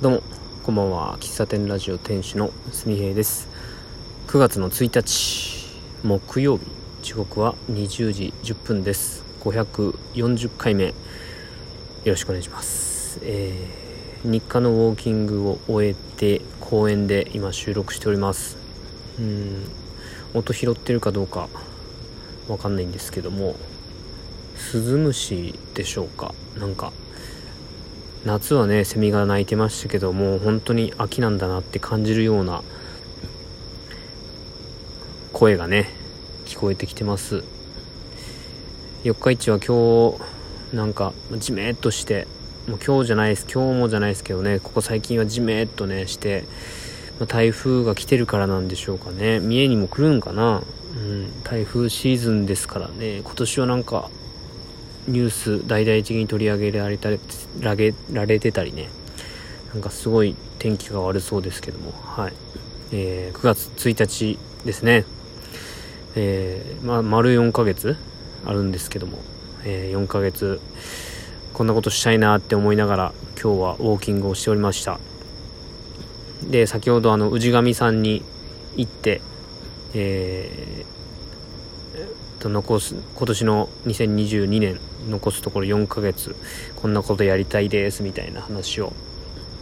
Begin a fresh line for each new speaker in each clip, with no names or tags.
どうもこんばんは。喫茶店ラジオ店主のすみへいです。9月の1日木曜日。時刻は20時10分です。540回目よろしくお願いします。えー、日課のウォーキングを終えて公園で今収録しております。うん音拾ってるかどうかわかんないんですけどもスズムシでしょうか。なんか夏はねセミが鳴いてましたけどもう本当に秋なんだなって感じるような声がね聞こえてきてます。四日市は今日なんかじめっとしてもう今日じゃないです今日もじゃないですけどねここ最近はじめっとねして台風が来てるからなんでしょうかね。三重にも来るんかな。うん台風シーズンですからね。今年はなんかニュース大々的に取り上げられたらげられてたりね。なんかすごい天気が悪そうですけども。はい、えー、9月1日ですね。えー、ま丸4ヶ月あるんですけども、えー、4ヶ月。こんなことしたいなって思いながら今日はウォーキングをしておりました。で先ほどあの氏神さんに行ってえー、残す今年の2022年残すところ4ヶ月。こんなことやりたいですみたいな話を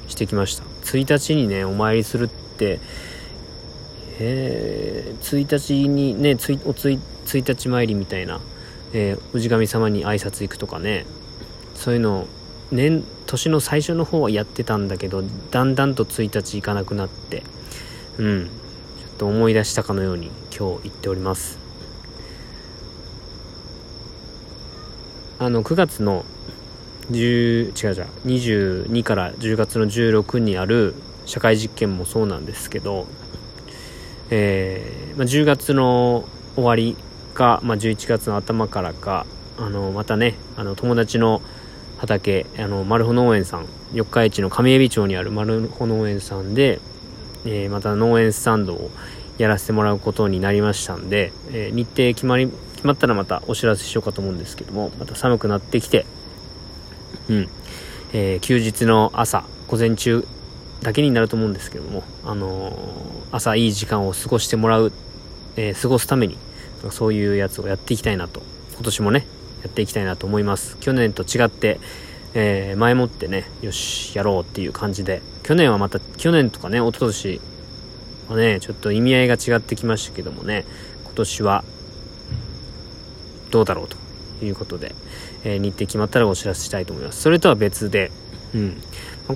してきました。1日にねお参りするってえー、1日にねついおつい1日参りみたいな、えー、氏神様に挨拶行くとかね。そういうの年年の最初の方はやってたんだけどだんだんと1日行かなくなってうんちょっと思い出したかのように今日行っております。あの9月の10違う違う22から10月の16にある社会実験もそうなんですけど、えーまあ、10月の終わりか、まあ、11月の頭からかあのまたねあの友達の畑あのマルホ農園さん四日市の上海老町にあるマルホ農園さんで、えー、また農園スタンドをやらせてもらうことになりましたんで、えー、日程決まり決まったらまたお知らせしようかと思うんですけどもまた寒くなってきてうん、えー、休日の朝午前中だけになると思うんですけども、あのー、朝いい時間を過ごしてもらう、えー、過ごすためにそういうやつをやっていきたいなと今年もねやっていきたいなと思います。去年と違って、えー、前もってねよしやろうっていう感じで去年はまた去年とかね一昨年はねちょっと意味合いが違ってきましたけどもね今年はどうだろうということで、えー、日程決まったらお知らせしたいと思います。それとは別でうん。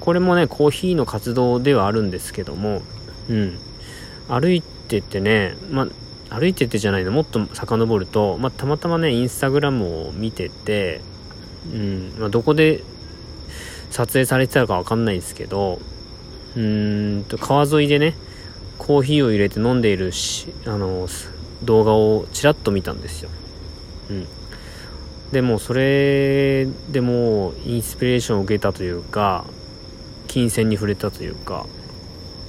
これもねコーヒーの活動ではあるんですけどもうん。歩いてってねま歩いててじゃないのもっと遡ると、まあ、たまたまねインスタグラムを見てて、うん。まあ、どこで撮影されてたかわかんないんですけどうーんと川沿いでねコーヒーを入れて飲んでいるしあの動画をちらっと見たんですよ、うん、でもそれでもインスピレーションを受けたというか金銭に触れたというか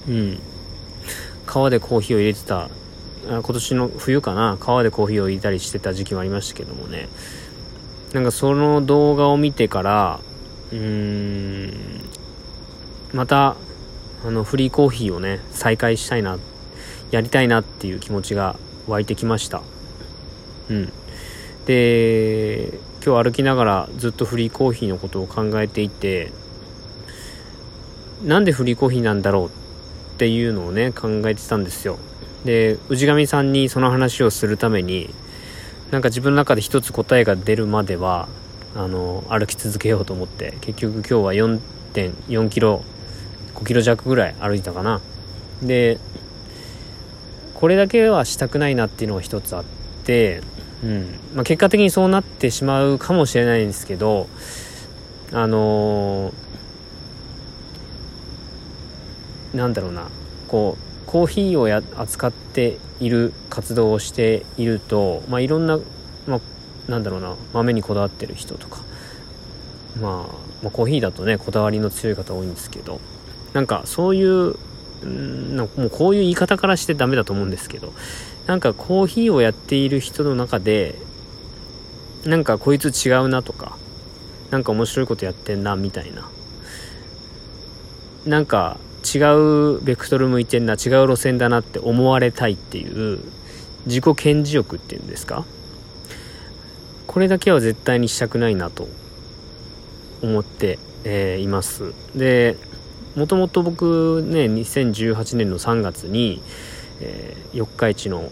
うん。川でコーヒーを入れてた今年の冬かな川でコーヒーを入れたりしてた時期もありましたけどもね。なんかその動画を見てからうーんまたあのフリーコーヒーをね再開したいなやりたいなっていう気持ちが湧いてきました。うん。で今日歩きながらずっとフリーコーヒーのことを考えていてなんでフリーコーヒーなんだろうっていうのをね考えてたんですよ。で氏神さんにその話をするためになんか自分の中で一つ答えが出るまではあの歩き続けようと思って結局今日は4.4キロ5キロ弱ぐらい歩いたかな。でこれだけはしたくないなっていうのが一つあってうん。まあ、結果的にそうなってしまうかもしれないんですけどあのー、なんだろうな。こうコーヒーをや扱っている活動をしていると、まあ、いろんな、まあ、なんだろうな。豆にこだわってる人とか、まあ、まあ、コーヒーだとねこだわりの強い方多いんですけど。なんかそういうんもうこういう言い方からしてダメだと思うんですけど。なんかコーヒーをやっている人の中でなんかこいつ違うなとかなんか面白いことやってんなみたいな。なんか違うベクトル向いてんな違う路線だなって思われたいっていう自己顕示欲っていうんですか？これだけは絶対にしたくないなと思って、えー、います。でもともと僕ね2018年の3月に、えー、四日市の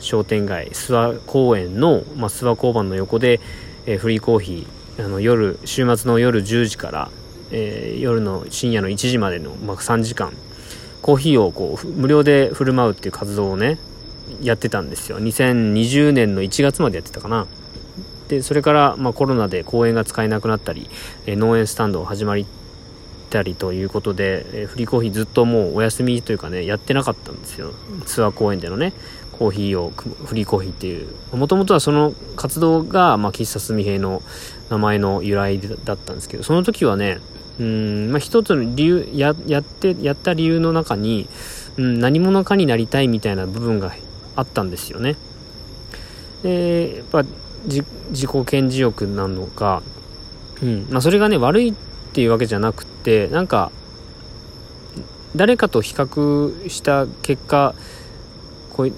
商店街諏訪公園の、まあ、諏訪交番の横で、えー、フリーコーヒーあの夜週末の夜10時から、えー、夜の深夜の1時までの、まあ、3時間コーヒーをこう無料で振る舞うっていう活動をねやってたんですよ。2020年の1月までやってたかな。でそれから、まあ、コロナで公園が使えなくなったり、え、農園スタンドを始まりたりということで、えー、フリーコーヒーずっともうお休みというかねやってなかったんですよ。ツアー公園でのねコーヒーをフリーコーヒーっていう。もともとはその活動が、まあ、喫茶すみ平の名前の由来だったんですけどその時はねうん、まあ、一つの理由ややってやった理由の中に、うん、何者かになりたいみたいな部分があったんですよね。でやっぱ自己顕示欲なのか、うんまあ、それがね悪いっていうわけじゃなくてなんか誰かと比較した結果こい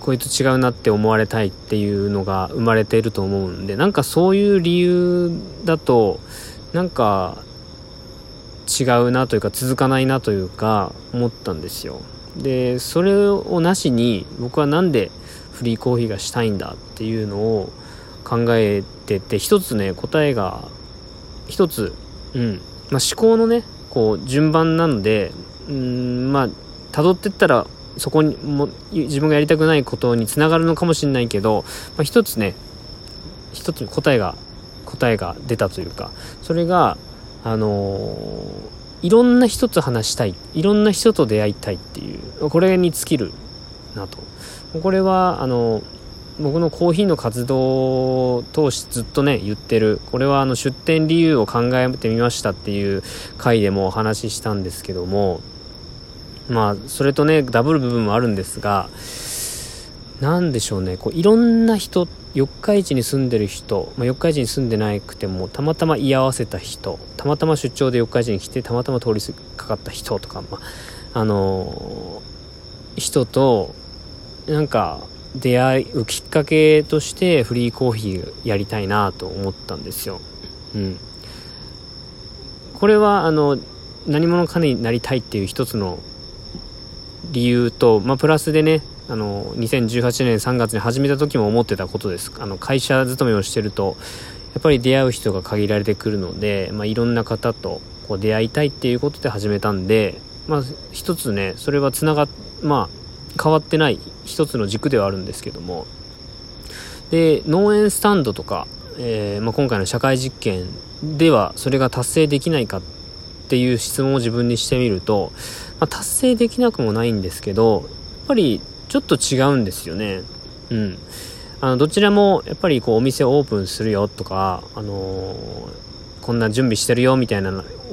こいつ違うなって思われたいっていうのが生まれていると思うんでなんかそういう理由だとなんか違うなというか続かないなというか思ったんですよ。でそれをなしに僕は何でフリーコーヒーがしたいんだっていうのを考えてて一つね答えが一つ、うんまあ、思考のねこう順番なのでうんまあ辿ってったらそこにも自分がやりたくないことにつながるのかもしれないけど、まあ、一つね一つ答えが答えが出たというかそれがあのー、いろんな人と話したいいろんな人と出会いたいっていうこれに尽きるなと。これはあの僕のコーヒーの活動を通しずっとね言ってる。これはあの出店理由を考えてみましたっていう回でもお話ししたんですけどもまあそれとねダブル部分もあるんですが何でしょうね。こういろんな人四日市に住んでる人、まあ、四日市に住んでなくてもたまたま居合わせた人たまたま出張で四日市に来てたまたま通りかかった人とか、まあ、あのー、人となんか出会うきっかけとしてフリーコーヒーやりたいなと思ったんですよ。うん。これはあの何者かになりたいっていう一つの理由と、まあ、プラスでねあの2018年3月に始めた時も思ってたことですあの会社勤めをしてるとやっぱり出会う人が限られてくるので、まあ、いろんな方とこう出会いたいっていうことで始めたんで、まあ、一つねそれはつながまあ変わってない一つの軸ではあるんですけども。で農園スタンドとか、えー、まあ、今回の社会実験ではそれが達成できないかっていう質問を自分にしてみると、まあ、達成できなくもないんですけどやっぱりちょっと違うんですよね。うん。あのどちらもやっぱりこうお店オープンするよとか、あのー、こんな準備してるよみたいな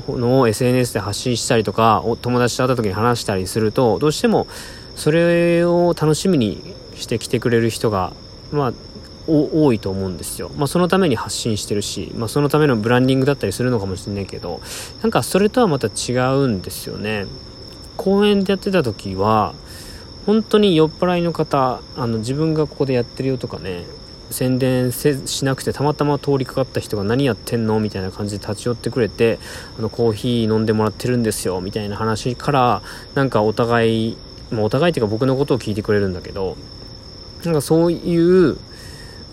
のを SNS で発信したりとか友達と会った時に話したりするとどうしてもそれを楽しみにして来てくれる人が、まあ、多いと思うんですよ。まあ、そのために発信してるし、まあ、そのためのブランディングだったりするのかもしれないけど、なんかそれとはまた違うんですよね。公園でやってた時は、本当に酔っ払いの方、あの自分がここでやってるよとかね、宣伝せしなくてたまたま通りかかった人が何やってんの？みたいな感じで立ち寄ってくれてあのコーヒー飲んでもらってるんですよみたいな話からなんかお互いまあ、お互いっていうか僕のことを聞いてくれるんだけどなんかそういう、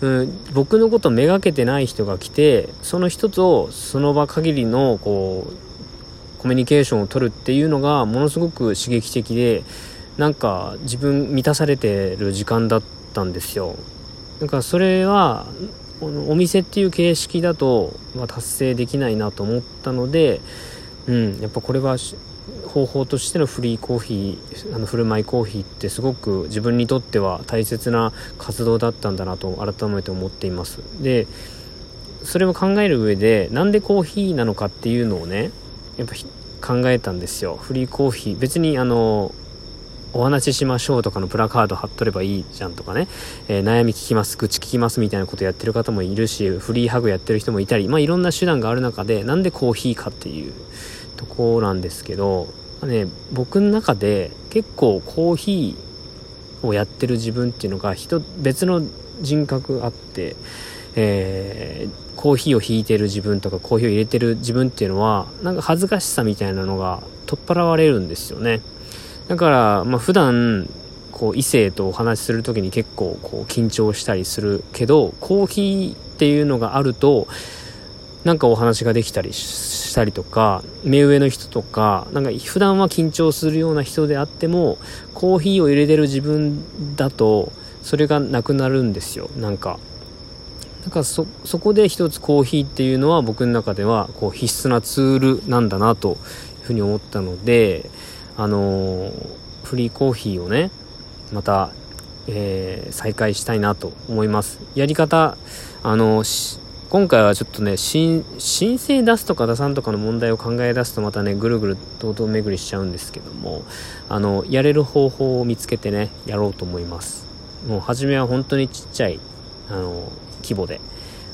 うん、僕のことめがけてない人が来てその人とその場限りのこうコミュニケーションを取るっていうのがものすごく刺激的でなんか自分満たされてる時間だったんですよ。だからそれはお店っていう形式だと、まあ、達成できないなと思ったので、うん、やっぱこれは方法としてのフリーコーヒーあの振る舞いコーヒーってすごく自分にとっては大切な活動だったんだなと改めて思っています。でそれを考える上でなんでコーヒーなのかっていうのをねやっぱ考えたんですよ。フリーコーヒー。別にあのお話ししましょうとかのプラカード貼っとればいいじゃんとかね、えー、悩み聞きます愚痴聞きますみたいなことやってる方もいるしフリーハグやってる人もいたりまあいろんな手段がある中でなんでコーヒーかっていう。とこなんですけど、ね、僕の中で結構コーヒーをやってる自分っていうのが人別の人格あって、えー、コーヒーを引いてる自分とかコーヒーを入れてる自分っていうのはなんか恥ずかしさみたいなのが取っ払われるんですよね。だから、まあ、普段こう異性とお話しする時に結構こう緊張したりするけどコーヒーっていうのがあるとなんかお話ができたりしたりとか目上の人とかなんか普段は緊張するような人であってもコーヒーを入れてる自分だとそれがなくなるんですよ。なんかだかそそこで一つコーヒーっていうのは僕の中ではこう必須なツールなんだなというふうに思ったのであのフリーコーヒーをねまた、えー、再開したいなと思います。やり方あの今回はちょっとね申請出すとか出さんとかの問題を考え出すとまたねぐるぐる堂々巡りしちゃうんですけどもあのやれる方法を見つけてねやろうと思います。もう初めは本当にちっちゃいあの規模で、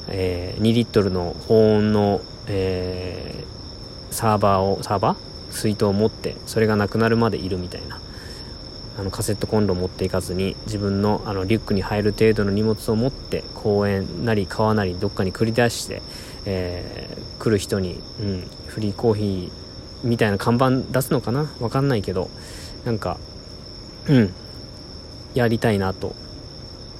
えー、2リットルの保温の、えー、サーバーをサーバー？水筒を持ってそれがなくなるまでいるみたいな。あのカセットコンロを持っていかずに自分のあのリュックに入る程度の荷物を持って公園なり川なりどっかに繰り出して、えー、来る人に、うん、フリーコーヒーみたいな看板出すのかな？わかんないけどなんかうんやりたいなと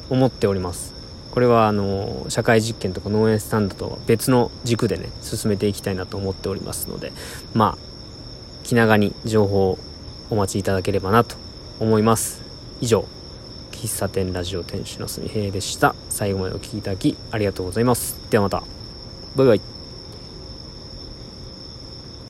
思っております。これはあの社会実験とか農園スタンドとは別の軸でね進めていきたいなと思っておりますのでまあ気長に情報をお待ちいただければなと思います。以上喫茶店ラジオ店主のすみへいでした。最後までお聴きいただきありがとうございます。ではまた。バイバイ。